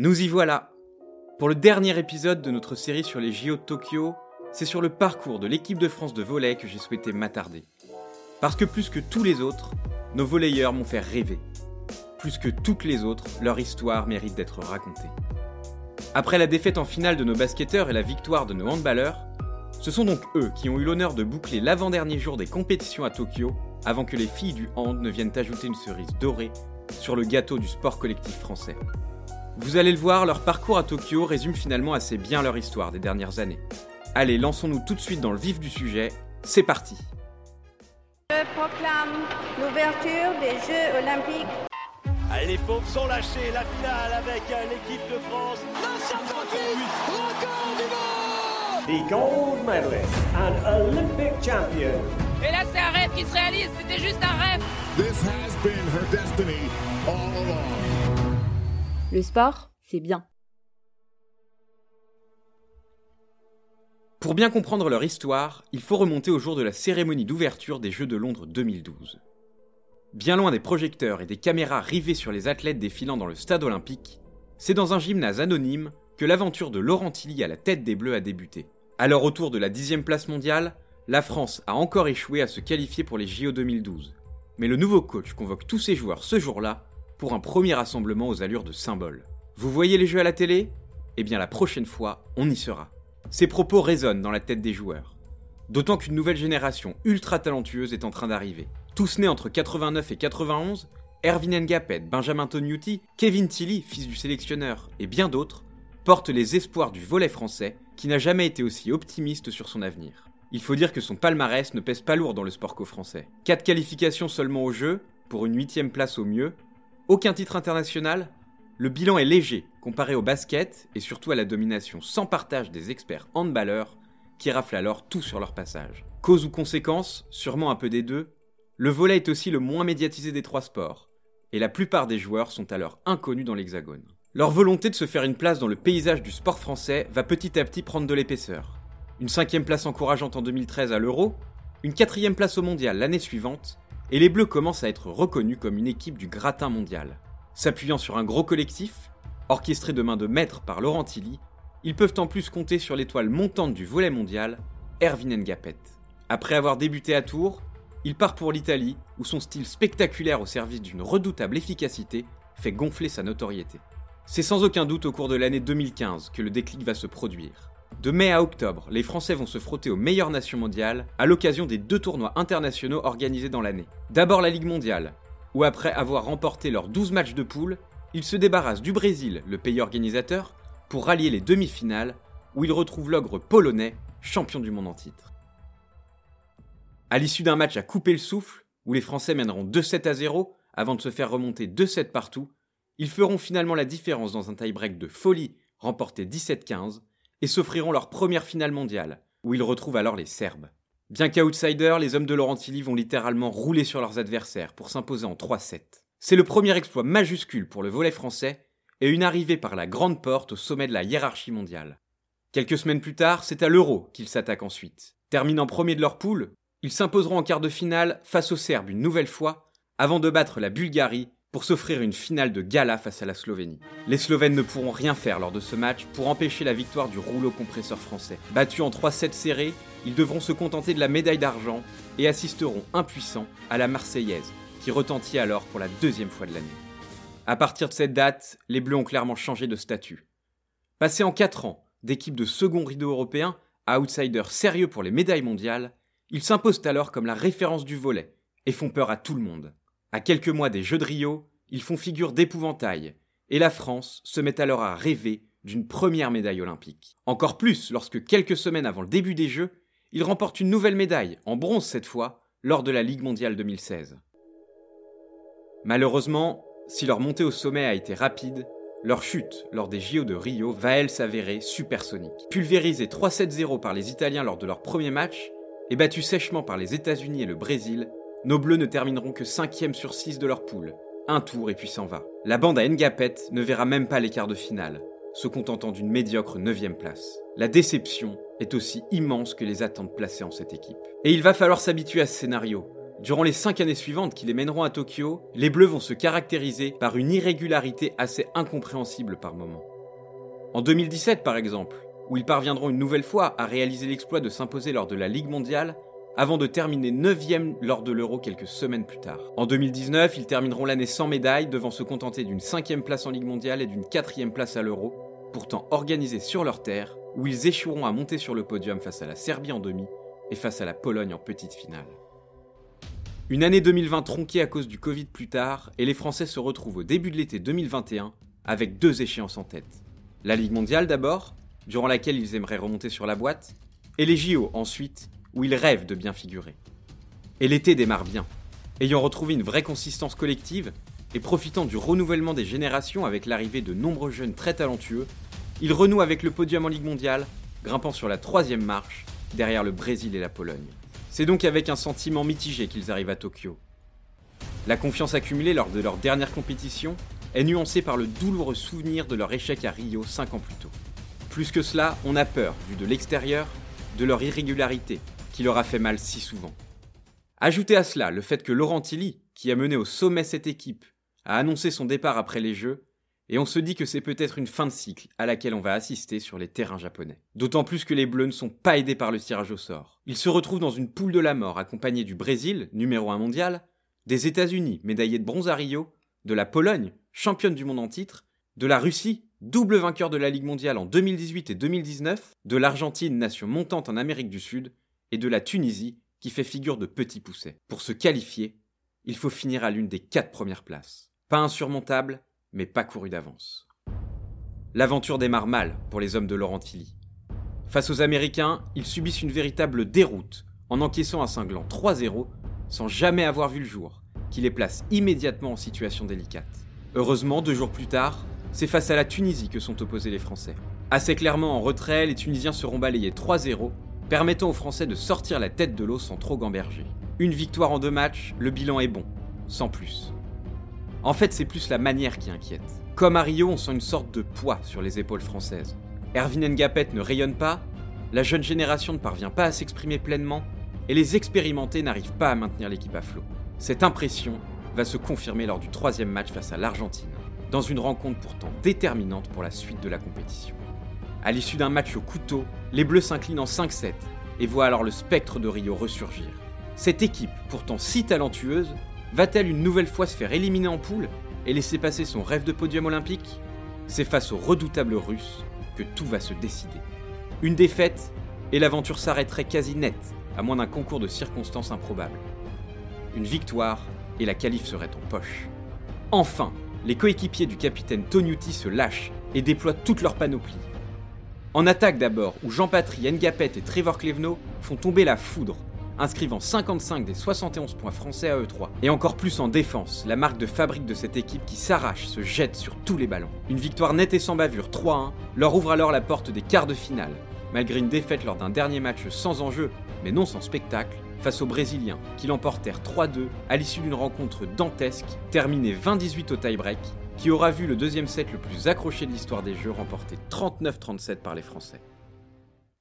Nous y voilà Pour le dernier épisode de notre série sur les JO de Tokyo, c'est sur le parcours de l'équipe de France de volley que j'ai souhaité m'attarder. Parce que plus que tous les autres, nos volleyeurs m'ont fait rêver. Plus que toutes les autres, leur histoire mérite d'être racontée. Après la défaite en finale de nos basketteurs et la victoire de nos handballeurs, ce sont donc eux qui ont eu l'honneur de boucler l'avant-dernier jour des compétitions à Tokyo avant que les filles du hand ne viennent ajouter une cerise dorée sur le gâteau du sport collectif français. Vous allez le voir, leur parcours à Tokyo résume finalement assez bien leur histoire des dernières années. Allez, lançons-nous tout de suite dans le vif du sujet. C'est parti Je proclame l'ouverture des Jeux Olympiques. Allez, les pauvres sont lâchés, la finale avec l'équipe de France. the gold medalist and Olympic champion. Et là, c'est un rêve qui se réalise, c'était juste un rêve. This has been her destiny all along. Le sport, c'est bien. Pour bien comprendre leur histoire, il faut remonter au jour de la cérémonie d'ouverture des Jeux de Londres 2012. Bien loin des projecteurs et des caméras rivées sur les athlètes défilant dans le stade olympique, c'est dans un gymnase anonyme que l'aventure de Laurent Tilly à la tête des Bleus a débuté. Alors autour de la dixième place mondiale, la France a encore échoué à se qualifier pour les JO 2012. Mais le nouveau coach convoque tous ses joueurs ce jour-là pour un premier rassemblement aux allures de symbole. Vous voyez les jeux à la télé? Eh bien la prochaine fois, on y sera. Ces propos résonnent dans la tête des joueurs. D'autant qu'une nouvelle génération ultra talentueuse est en train d'arriver. Tous nés entre 89 et 91, Erwin Ngapet, Benjamin Tognuti, Kevin Tilly, fils du sélectionneur, et bien d'autres, portent les espoirs du volet français, qui n'a jamais été aussi optimiste sur son avenir. Il faut dire que son palmarès ne pèse pas lourd dans le sport co-français. 4 qualifications seulement au jeu, pour une huitième place au mieux, aucun titre international, le bilan est léger comparé au basket et surtout à la domination sans partage des experts handballeurs qui raflent alors tout sur leur passage. Cause ou conséquence, sûrement un peu des deux, le volet est aussi le moins médiatisé des trois sports, et la plupart des joueurs sont alors inconnus dans l'hexagone. Leur volonté de se faire une place dans le paysage du sport français va petit à petit prendre de l'épaisseur. Une cinquième place encourageante en 2013 à l'Euro, une quatrième place au mondial l'année suivante, et les Bleus commencent à être reconnus comme une équipe du gratin mondial. S'appuyant sur un gros collectif, orchestré de main de maître par Laurent Tilly, ils peuvent en plus compter sur l'étoile montante du volet mondial, Erwin Ngapet. Après avoir débuté à Tours, il part pour l'Italie, où son style spectaculaire au service d'une redoutable efficacité fait gonfler sa notoriété. C'est sans aucun doute au cours de l'année 2015 que le déclic va se produire. De mai à octobre, les Français vont se frotter aux meilleures nations mondiales à l'occasion des deux tournois internationaux organisés dans l'année. D'abord la Ligue mondiale, où après avoir remporté leurs 12 matchs de poule, ils se débarrassent du Brésil, le pays organisateur, pour rallier les demi-finales, où ils retrouvent l'ogre polonais, champion du monde en titre. À l'issue d'un match à couper le souffle, où les Français mèneront 2-7 à 0 avant de se faire remonter 2-7 partout, ils feront finalement la différence dans un tie-break de folie remporté 17-15 et s'offriront leur première finale mondiale, où ils retrouvent alors les Serbes. Bien qu'outsiders, les hommes de Laurent Tilly vont littéralement rouler sur leurs adversaires pour s'imposer en 3-7. C'est le premier exploit majuscule pour le volet français et une arrivée par la grande porte au sommet de la hiérarchie mondiale. Quelques semaines plus tard, c'est à l'Euro qu'ils s'attaquent ensuite. Terminant premier de leur poule, ils s'imposeront en quart de finale face aux Serbes une nouvelle fois, avant de battre la Bulgarie pour s'offrir une finale de gala face à la Slovénie. Les Slovènes ne pourront rien faire lors de ce match pour empêcher la victoire du rouleau compresseur français. Battus en 3-7 serrés, ils devront se contenter de la médaille d'argent et assisteront impuissants à la Marseillaise, qui retentit alors pour la deuxième fois de l'année. À partir de cette date, les Bleus ont clairement changé de statut. Passés en 4 ans d'équipe de second rideau européen à outsider sérieux pour les médailles mondiales, ils s'imposent alors comme la référence du volet et font peur à tout le monde. À quelques mois des Jeux de Rio, ils font figure d'épouvantail, et la France se met alors à rêver d'une première médaille olympique. Encore plus lorsque quelques semaines avant le début des Jeux, ils remportent une nouvelle médaille, en bronze cette fois, lors de la Ligue mondiale 2016. Malheureusement, si leur montée au sommet a été rapide, leur chute lors des JO de Rio va elle s'avérer supersonique. Pulvérisés 3-7-0 par les Italiens lors de leur premier match, et battus sèchement par les États-Unis et le Brésil, nos Bleus ne termineront que 5 sur 6 de leur poule. Un tour et puis s'en va. La bande à Ngapet ne verra même pas les quarts de finale, se contentant d'une médiocre 9 place. La déception est aussi immense que les attentes placées en cette équipe. Et il va falloir s'habituer à ce scénario. Durant les 5 années suivantes qui les mèneront à Tokyo, les Bleus vont se caractériser par une irrégularité assez incompréhensible par moments. En 2017 par exemple, où ils parviendront une nouvelle fois à réaliser l'exploit de s'imposer lors de la Ligue mondiale avant de terminer 9ème lors de l'Euro quelques semaines plus tard. En 2019, ils termineront l'année sans médaille, devant se contenter d'une cinquième place en Ligue mondiale et d'une quatrième place à l'Euro, pourtant organisée sur leur terre, où ils échoueront à monter sur le podium face à la Serbie en demi et face à la Pologne en petite finale. Une année 2020 tronquée à cause du Covid plus tard, et les Français se retrouvent au début de l'été 2021 avec deux échéances en tête. La Ligue mondiale d'abord, durant laquelle ils aimeraient remonter sur la boîte, et les JO ensuite, où ils rêvent de bien figurer. Et l'été démarre bien. Ayant retrouvé une vraie consistance collective, et profitant du renouvellement des générations avec l'arrivée de nombreux jeunes très talentueux, ils renouent avec le podium en Ligue mondiale, grimpant sur la troisième marche, derrière le Brésil et la Pologne. C'est donc avec un sentiment mitigé qu'ils arrivent à Tokyo. La confiance accumulée lors de leur dernière compétition est nuancée par le douloureux souvenir de leur échec à Rio 5 ans plus tôt. Plus que cela, on a peur, vu de l'extérieur, de leur irrégularité, qui leur a fait mal si souvent. Ajoutez à cela le fait que Laurent Tilly, qui a mené au sommet cette équipe, a annoncé son départ après les Jeux, et on se dit que c'est peut-être une fin de cycle à laquelle on va assister sur les terrains japonais. D'autant plus que les Bleus ne sont pas aidés par le tirage au sort. Ils se retrouvent dans une poule de la mort accompagnés du Brésil, numéro 1 mondial, des États-Unis, médaillés de bronze à Rio, de la Pologne, championne du monde en titre, de la Russie, double vainqueur de la Ligue mondiale en 2018 et 2019, de l'Argentine, nation montante en Amérique du Sud, et de la Tunisie, qui fait figure de petit pousset. Pour se qualifier, il faut finir à l'une des quatre premières places. Pas insurmontable, mais pas couru d'avance. L'aventure démarre mal pour les hommes de Laurent Tilly. Face aux Américains, ils subissent une véritable déroute en encaissant un cinglant 3-0 sans jamais avoir vu le jour, qui les place immédiatement en situation délicate. Heureusement, deux jours plus tard, c'est face à la Tunisie que sont opposés les Français. Assez clairement en retrait, les Tunisiens seront balayés 3-0 permettant aux Français de sortir la tête de l'eau sans trop gamberger. Une victoire en deux matchs, le bilan est bon, sans plus. En fait, c'est plus la manière qui inquiète. Comme à Rio, on sent une sorte de poids sur les épaules françaises. Erwin Ngapet ne rayonne pas, la jeune génération ne parvient pas à s'exprimer pleinement, et les expérimentés n'arrivent pas à maintenir l'équipe à flot. Cette impression va se confirmer lors du troisième match face à l'Argentine, dans une rencontre pourtant déterminante pour la suite de la compétition. À l'issue d'un match au couteau, les Bleus s'inclinent en 5-7 et voient alors le spectre de Rio ressurgir. Cette équipe, pourtant si talentueuse, va-t-elle une nouvelle fois se faire éliminer en poule et laisser passer son rêve de podium olympique? C'est face aux redoutables Russes que tout va se décider. Une défaite et l'aventure s'arrêterait quasi nette, à moins d'un concours de circonstances improbables. Une victoire et la qualif serait en poche. Enfin, les coéquipiers du capitaine Tonyuti se lâchent et déploient toute leur panoplie, en attaque d'abord, où Jean-Patry, Ngapet et Trevor Clevenot font tomber la foudre, inscrivant 55 des 71 points français à E3. Et encore plus en défense, la marque de fabrique de cette équipe qui s'arrache, se jette sur tous les ballons. Une victoire nette et sans bavure 3-1 leur ouvre alors la porte des quarts de finale, malgré une défaite lors d'un dernier match sans enjeu, mais non sans spectacle, face aux Brésiliens, qui l'emportèrent 3-2 à l'issue d'une rencontre dantesque, terminée 20-18 au tie-break, qui aura vu le deuxième set le plus accroché de l'histoire des Jeux remporté 39-37 par les Français.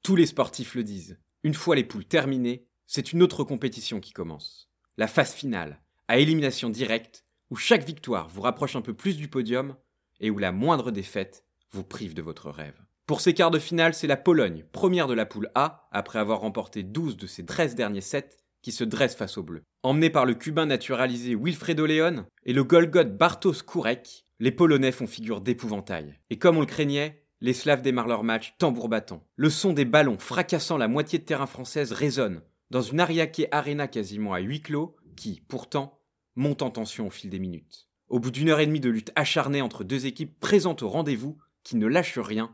Tous les sportifs le disent, une fois les poules terminées, c'est une autre compétition qui commence. La phase finale, à élimination directe, où chaque victoire vous rapproche un peu plus du podium et où la moindre défaite vous prive de votre rêve. Pour ces quarts de finale, c'est la Pologne, première de la poule A, après avoir remporté 12 de ses 13 derniers sets, qui se dresse face aux Bleus. Emmené par le Cubain naturalisé Wilfredo Leon et le Golgoth Bartosz Kurek, les Polonais font figure d'épouvantail. Et comme on le craignait, les Slaves démarrent leur match tambour battant. Le son des ballons fracassant la moitié de terrain française résonne dans une Ariake Arena quasiment à huis clos qui, pourtant, monte en tension au fil des minutes. Au bout d'une heure et demie de lutte acharnée entre deux équipes présentes au rendez-vous, qui ne lâchent rien,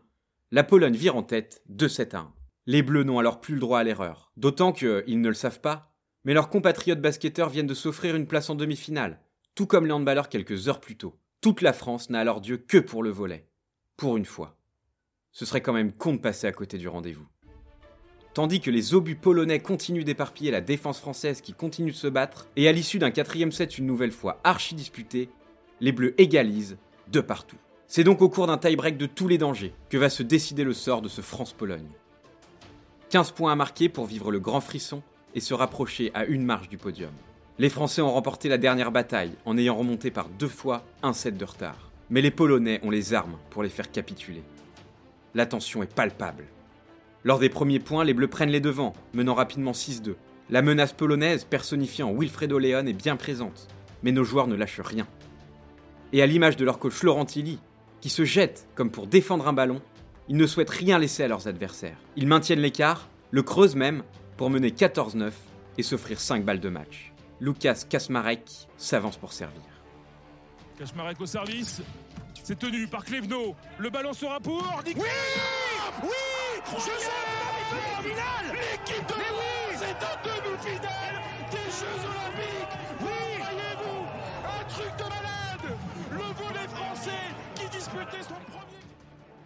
la Pologne vire en tête 2-7 à 1. Les Bleus n'ont alors plus le droit à l'erreur. D'autant qu'ils ne le savent pas, mais leurs compatriotes basketteurs viennent de s'offrir une place en demi-finale, tout comme les handballeurs quelques heures plus tôt. Toute la France n'a alors Dieu que pour le volet. Pour une fois. Ce serait quand même con de passer à côté du rendez-vous. Tandis que les obus polonais continuent d'éparpiller la défense française qui continue de se battre, et à l'issue d'un quatrième set une nouvelle fois archi disputé, les Bleus égalisent de partout. C'est donc au cours d'un tie-break de tous les dangers que va se décider le sort de ce France-Pologne. 15 points à marquer pour vivre le grand frisson et se rapprocher à une marche du podium. Les Français ont remporté la dernière bataille en ayant remonté par deux fois un set de retard. Mais les Polonais ont les armes pour les faire capituler. la tension est palpable. Lors des premiers points, les Bleus prennent les devants, menant rapidement 6-2. La menace polonaise, personnifiée en Wilfredo Leon, est bien présente, mais nos joueurs ne lâchent rien. Et à l'image de leur coach Laurent Tilly, qui se jette comme pour défendre un ballon, ils ne souhaitent rien laisser à leurs adversaires. Ils maintiennent l'écart, le creusent même, pour mener 14-9 et s'offrir 5 balles de match. Lucas Kasmarek s'avance pour servir. Kasmarek au service, c'est tenu par Klevno. Le ballon sera pour. Oui Oui Je en finale L'équipe de France est en demi-finale des Jeux Olympiques Oui Voyez-vous Un truc de malade Le volet français qui disputait son premier...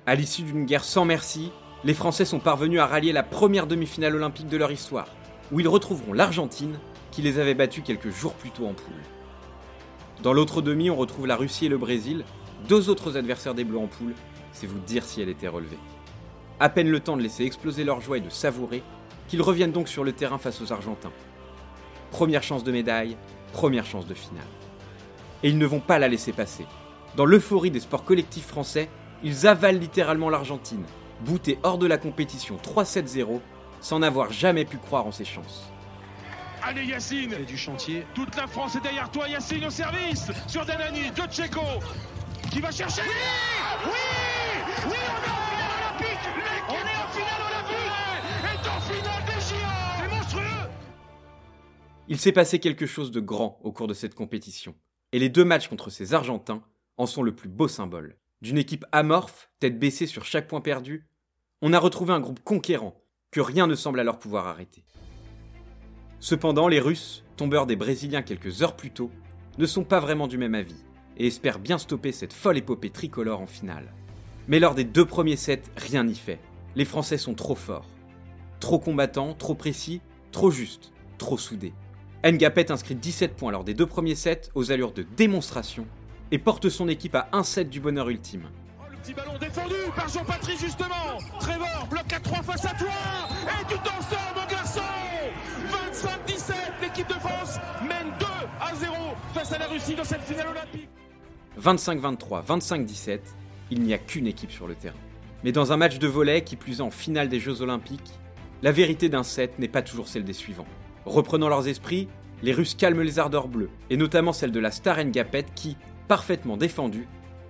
À l'issue d'une guerre sans merci, les Français sont parvenus à rallier la première demi-finale olympique de leur histoire, où ils retrouveront l'Argentine, qui les avait battus quelques jours plus tôt en poule. Dans l'autre demi, on retrouve la Russie et le Brésil, deux autres adversaires des Bleus en poule, c'est vous dire si elle était relevée. À peine le temps de laisser exploser leur joie et de savourer, qu'ils reviennent donc sur le terrain face aux Argentins. Première chance de médaille, première chance de finale. Et ils ne vont pas la laisser passer. Dans l'euphorie des sports collectifs français, ils avalent littéralement l'Argentine, boutés hors de la compétition 3-7-0, sans n'avoir jamais pu croire en ses chances. Allez Yacine. Et du chantier. Toute la France est derrière toi Yacine au service Sur Danani, de Tcheko Qui va chercher. Oui Oui On est en finale olympique. On est en finale olympique. Et en finale des géants C'est monstrueux. Il s'est passé quelque chose de grand au cours de cette compétition, et les deux matchs contre ces Argentins en sont le plus beau symbole. D'une équipe amorphe, tête baissée sur chaque point perdu, on a retrouvé un groupe conquérant que rien ne semble alors pouvoir arrêter. Cependant, les Russes, tombeurs des Brésiliens quelques heures plus tôt, ne sont pas vraiment du même avis et espèrent bien stopper cette folle épopée tricolore en finale. Mais lors des deux premiers sets, rien n'y fait. Les Français sont trop forts. Trop combattants, trop précis, trop justes, trop soudés. Ngapet inscrit 17 points lors des deux premiers sets aux allures de démonstration et porte son équipe à un set du bonheur ultime. Oh, le petit ballon défendu par Jean-Patrice justement Trevor bloque à 3 face à toi Et tu t'en sors mon garçon 25-17 L'équipe de France mène 2 à 0 face à la Russie dans cette finale olympique 25-23, 25-17, il n'y a qu'une équipe sur le terrain. Mais dans un match de volet qui plus est en finale des Jeux Olympiques, la vérité d'un set n'est pas toujours celle des suivants. Reprenant leurs esprits, les Russes calment les ardeurs bleues, et notamment celle de la star Ngapet qui, parfaitement défendue,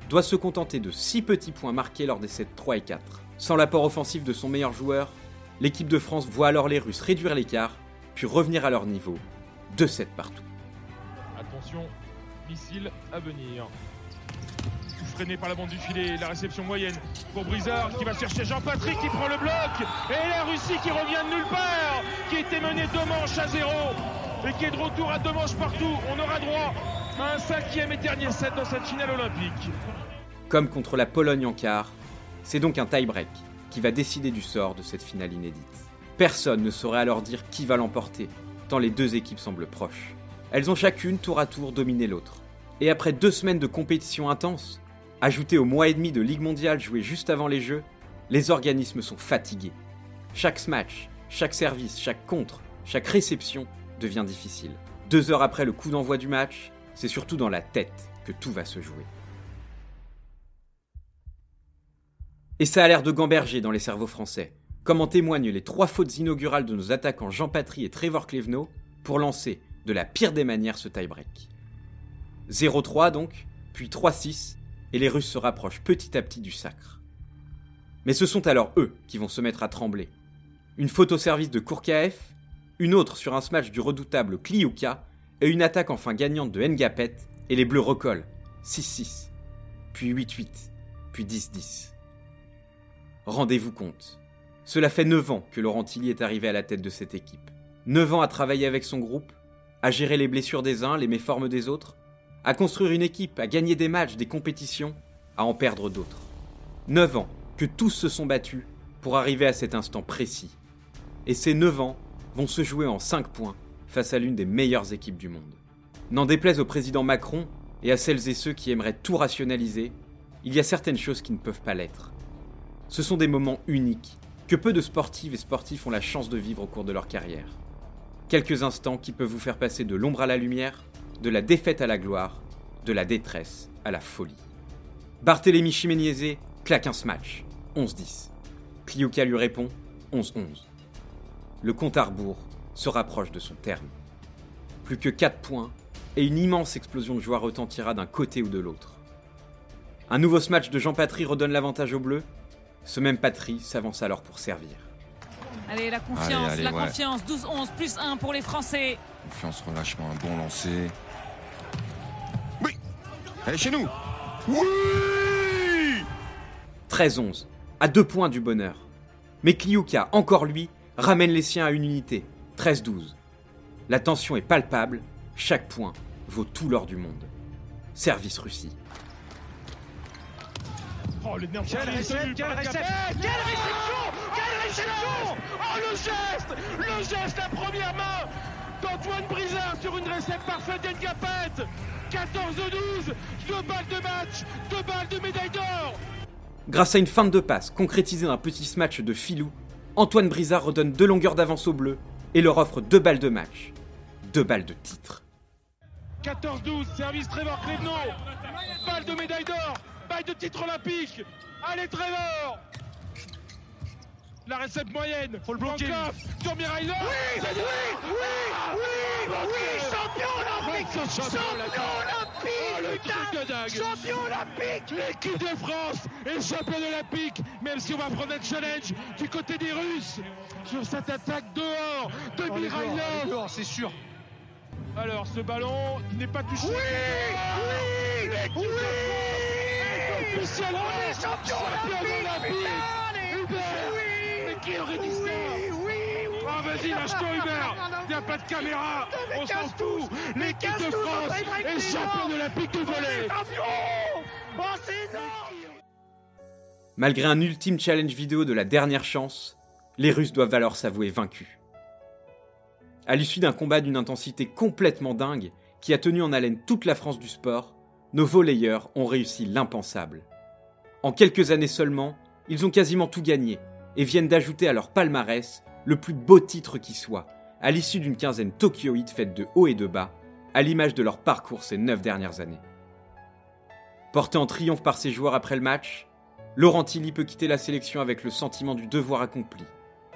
doit se contenter de 6 petits points marqués lors des sets 3 et 4. Sans l'apport offensif de son meilleur joueur, l'équipe de France voit alors les Russes réduire l'écart, puis revenir à leur niveau, 2 sets partout. Attention, missile à venir. Freiné par la bande du filet, la réception moyenne pour Brizard qui va chercher Jean-Patrick qui prend le bloc et la Russie qui revient de nulle part, qui était menée deux manches à zéro et qui est de retour à deux manches partout. On aura droit un cinquième et dernier set dans cette finale olympique. Comme contre la Pologne en quart, c'est donc un tie-break qui va décider du sort de cette finale inédite. Personne ne saurait alors dire qui va l'emporter, tant les deux équipes semblent proches. Elles ont chacune tour à tour dominé l'autre. Et après deux semaines de compétition intense, ajoutées au mois et demi de Ligue mondiale jouée juste avant les Jeux, les organismes sont fatigués. Chaque smash, chaque service, chaque contre, chaque réception devient difficile. Deux heures après le coup d'envoi du match, c'est surtout dans la tête que tout va se jouer. Et ça a l'air de gamberger dans les cerveaux français, comme en témoignent les trois fautes inaugurales de nos attaquants Jean Patry et Trevor Clevenot pour lancer de la pire des manières ce tie-break. 0-3 donc, puis 3-6, et les Russes se rapprochent petit à petit du sacre. Mais ce sont alors eux qui vont se mettre à trembler. Une faute au service de Kourkaev, une autre sur un smash du redoutable Kliuka, et une attaque enfin gagnante de Ngapet, et les Bleus recollent. 6-6, puis 8-8, puis 10-10. Rendez-vous compte. Cela fait 9 ans que Laurent Tilly est arrivé à la tête de cette équipe. 9 ans à travailler avec son groupe, à gérer les blessures des uns, les méformes des autres, à construire une équipe, à gagner des matchs, des compétitions, à en perdre d'autres. 9 ans que tous se sont battus pour arriver à cet instant précis. Et ces 9 ans vont se jouer en 5 points face à l'une des meilleures équipes du monde. N'en déplaise au président Macron et à celles et ceux qui aimeraient tout rationaliser, il y a certaines choses qui ne peuvent pas l'être. Ce sont des moments uniques que peu de sportives et sportifs ont la chance de vivre au cours de leur carrière. Quelques instants qui peuvent vous faire passer de l'ombre à la lumière, de la défaite à la gloire, de la détresse à la folie. Barthélemy Chiméniezé claque un smash. 11-10. Kliuka lui répond 11-11. Le compte à rebours se rapproche de son terme. Plus que 4 points et une immense explosion de joie retentira d'un côté ou de l'autre. Un nouveau smash de Jean Patry redonne l'avantage au bleu. Ce même Patry s'avance alors pour servir. Allez, la confiance, Allez, allez, la ouais. confiance. 12-11 plus 1 pour les Français. Confiance, relâchement, un bon lancer. Oui est chez nous Oui 13-11, à deux points du bonheur. Mais Kliuka, encore lui, ramène les siens à une unité. 13-12. La tension est palpable, chaque point vaut tout l'or du monde. Service Russie. Oh, l'énergie Quelle réception Quelle réception Quelle réception Quelle réception Oh le geste Le geste, la première main d'Antoine Brizard sur une réception parfaite d'Engapet 14-12 Deux balles de match Deux balles de médaille d'or Grâce à une feinte de passe concrétisée d'un petit smash de filou, Antoine Brizard redonne deux longueurs d'avance au bleu et leur offre deux balles de match. Deux balles de titre. 14-12, service Trevor Clévenot. Balle de médaille d'or, balle de titre olympique. Allez Trevor La récepte moyenne. Faut le bloquer. Sur Mirailor. Oui, oui, oui, oui, oui, champion olympique Champion olympique putain. Champion olympique L'équipe de France est championne olympique, même si on va prendre un challenge du côté des Russes sur cette attaque dehors de Mirailov. c'est sûr Alors ce ballon n'est pas touché. Oui Oui Oui Officiellement On est champion olympique Hubert Mais qui aurait dit ça Oui, oui, oui Ah vas-y, lâche-toi Hubert. Il n'y a pas de caméra. On s'en fout. L'équipe de France est championne olympique de volley. Oh, c'est énorme Malgré un ultime challenge vidéo de la dernière chance, les Russes doivent alors s'avouer vaincus. À l'issue d'un combat d'une intensité complètement dingue, qui a tenu en haleine toute la France du sport, nos volleyeurs ont réussi l'impensable. En quelques années seulement, ils ont quasiment tout gagné et viennent d'ajouter à leur palmarès le plus beau titre qui soit, à l'issue d'une quinzaine tokyoïde faite de haut et de bas, à l'image de leur parcours ces neuf dernières années. Porté en triomphe par ses joueurs après le match, Laurent Tilly peut quitter la sélection avec le sentiment du devoir accompli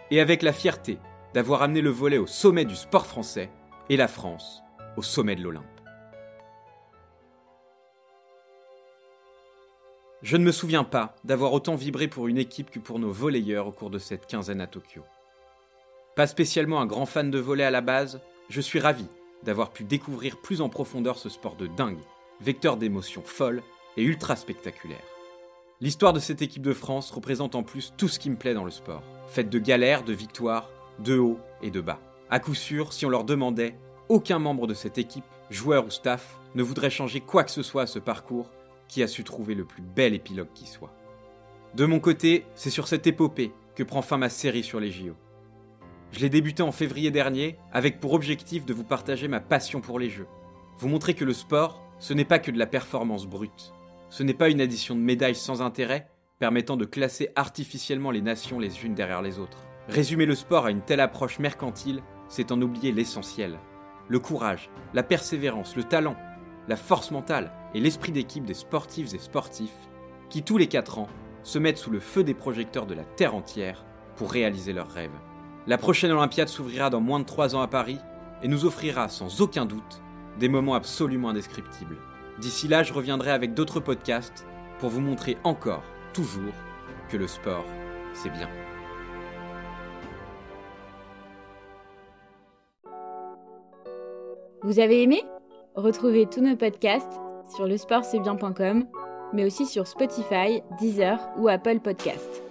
et avec la fierté d'avoir amené le volet au sommet du sport français et la France au sommet de l'Olympe. Je ne me souviens pas d'avoir autant vibré pour une équipe que pour nos volleyeurs au cours de cette quinzaine à Tokyo. Pas spécialement un grand fan de volley à la base, je suis ravi d'avoir pu découvrir plus en profondeur ce sport de dingue, vecteur d'émotions folles et ultra spectaculaires. L'histoire de cette équipe de France représente en plus tout ce qui me plaît dans le sport, faite de galères, de victoires, de hauts et de bas. À coup sûr, si on leur demandait, aucun membre de cette équipe, joueur ou staff, ne voudrait changer quoi que ce soit à ce parcours qui a su trouver le plus bel épilogue qui soit. De mon côté, c'est sur cette épopée que prend fin ma série sur les JO. Je l'ai débuté en février dernier avec pour objectif de vous partager ma passion pour les jeux. Vous montrer que le sport, ce n'est pas que de la performance brute. Ce n'est pas une addition de médailles sans intérêt permettant de classer artificiellement les nations les unes derrière les autres. Résumer le sport à une telle approche mercantile, c'est en oublier l'essentiel. Le courage, la persévérance, le talent, la force mentale et l'esprit d'équipe des sportives et sportifs qui tous les 4 ans se mettent sous le feu des projecteurs de la Terre entière pour réaliser leurs rêves. La prochaine Olympiade s'ouvrira dans moins de 3 ans à Paris et nous offrira sans aucun doute des moments absolument indescriptibles. D'ici là, je reviendrai avec d'autres podcasts pour vous montrer encore, toujours, que le sport, c'est bien. Vous avez aimé? Retrouvez tous nos podcasts sur lesportcestbien.com, mais aussi sur Spotify, Deezer ou Apple Podcasts.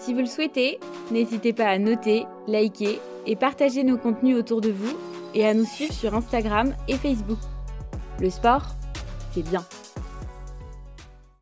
Si vous le souhaitez, n'hésitez pas à noter, liker et partager nos contenus autour de vous et à nous suivre sur Instagram et Facebook. Le sport, c'est bien.